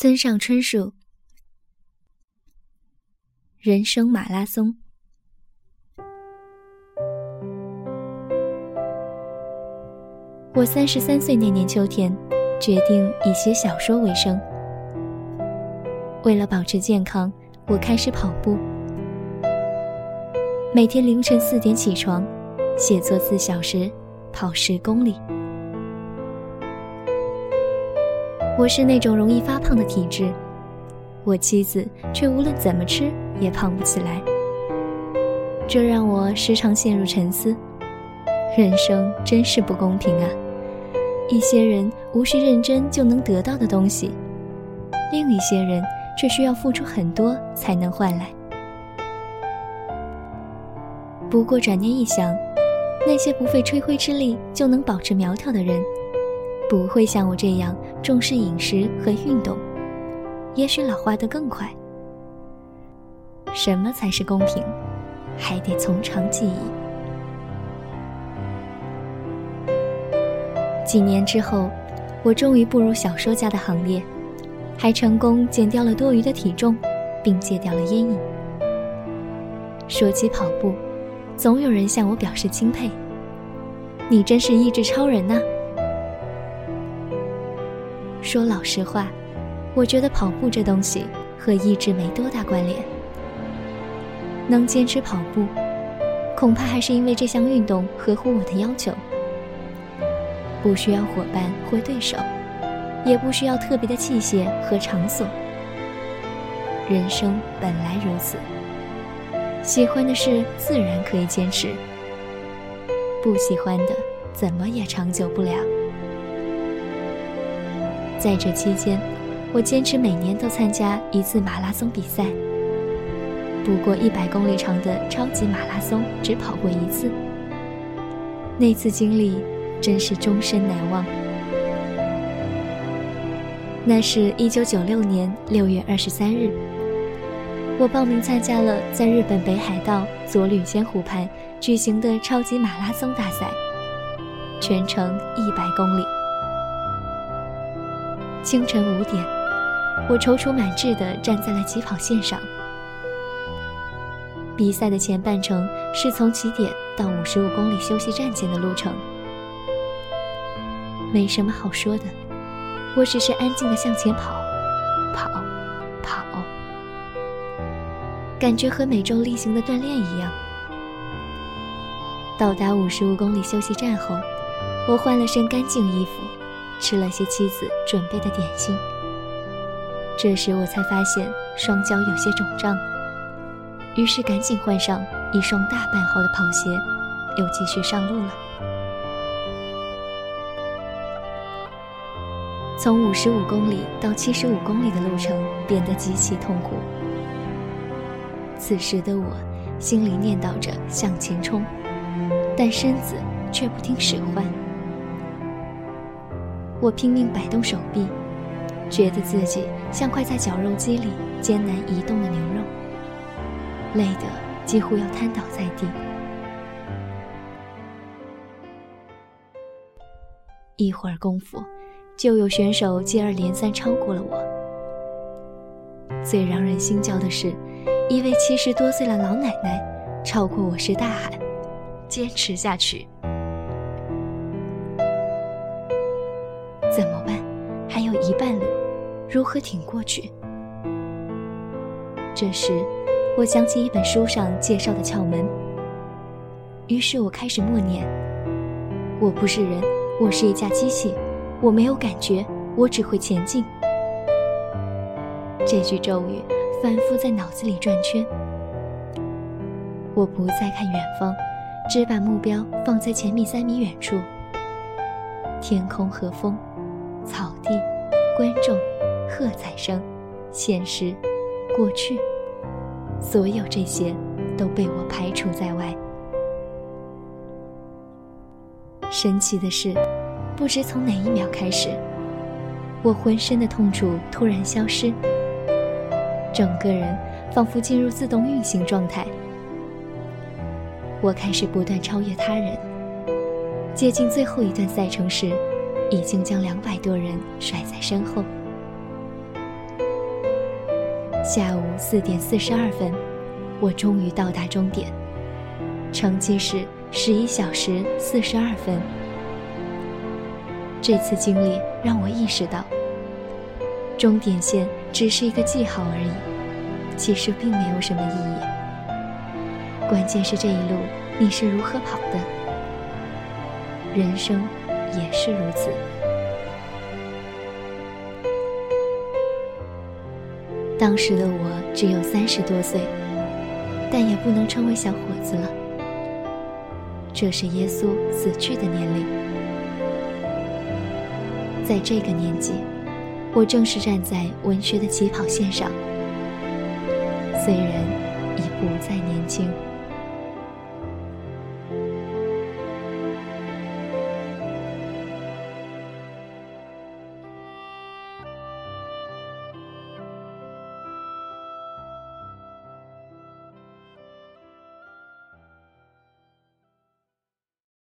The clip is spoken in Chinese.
村上春树，人生马拉松。我三十三岁那年秋天，决定以写小说为生。为了保持健康，我开始跑步，每天凌晨四点起床，写作四小时，跑十公里。我是那种容易发胖的体质，我妻子却无论怎么吃也胖不起来，这让我时常陷入沉思。人生真是不公平啊！一些人无需认真就能得到的东西，另一些人却需要付出很多才能换来。不过转念一想，那些不费吹灰之力就能保持苗条的人。不会像我这样重视饮食和运动，也许老化得更快。什么才是公平？还得从长计议。几年之后，我终于步入小说家的行列，还成功减掉了多余的体重，并戒掉了烟瘾。说起跑步，总有人向我表示钦佩：“你真是意志超人呐！”说老实话，我觉得跑步这东西和意志没多大关联。能坚持跑步，恐怕还是因为这项运动合乎我的要求，不需要伙伴或对手，也不需要特别的器械和场所。人生本来如此，喜欢的事自然可以坚持，不喜欢的怎么也长久不了。在这期间，我坚持每年都参加一次马拉松比赛。不过一百公里长的超级马拉松只跑过一次，那次经历真是终身难忘。那是一九九六年六月二十三日，我报名参加了在日本北海道佐吕间湖畔举行的超级马拉松大赛，全程一百公里。清晨五点，我踌躇满志地站在了起跑线上。比赛的前半程是从起点到五十五公里休息站间的路程，没什么好说的，我只是安静地向前跑，跑，跑，感觉和每周例行的锻炼一样。到达五十五公里休息站后，我换了身干净衣服。吃了些妻子准备的点心，这时我才发现双脚有些肿胀，于是赶紧换上一双大半号的跑鞋，又继续上路了。从五十五公里到七十五公里的路程变得极其痛苦，此时的我心里念叨着向前冲，但身子却不听使唤。我拼命摆动手臂，觉得自己像块在绞肉机里艰难移动的牛肉，累得几乎要瘫倒在地。一会儿功夫，就有选手接二连三超过了我。最让人心焦的是，一位七十多岁的老奶奶超过我时大喊：“坚持下去！”一半路，如何挺过去？这时，我想起一本书上介绍的窍门，于是我开始默念：“我不是人，我是一架机器，我没有感觉，我只会前进。”这句咒语反复在脑子里转圈。我不再看远方，只把目标放在前面三米远处。天空和风。草地，观众，喝彩声，现实，过去，所有这些都被我排除在外。神奇的是，不知从哪一秒开始，我浑身的痛楚突然消失，整个人仿佛进入自动运行状态。我开始不断超越他人，接近最后一段赛程时。已经将两百多人甩在身后。下午四点四十二分，我终于到达终点，成绩是十一小时四十二分。这次经历让我意识到，终点线只是一个记号而已，其实并没有什么意义。关键是这一路你是如何跑的。人生也是如此。当时的我只有三十多岁，但也不能称为小伙子了。这是耶稣死去的年龄。在这个年纪，我正是站在文学的起跑线上。虽然已不再年轻。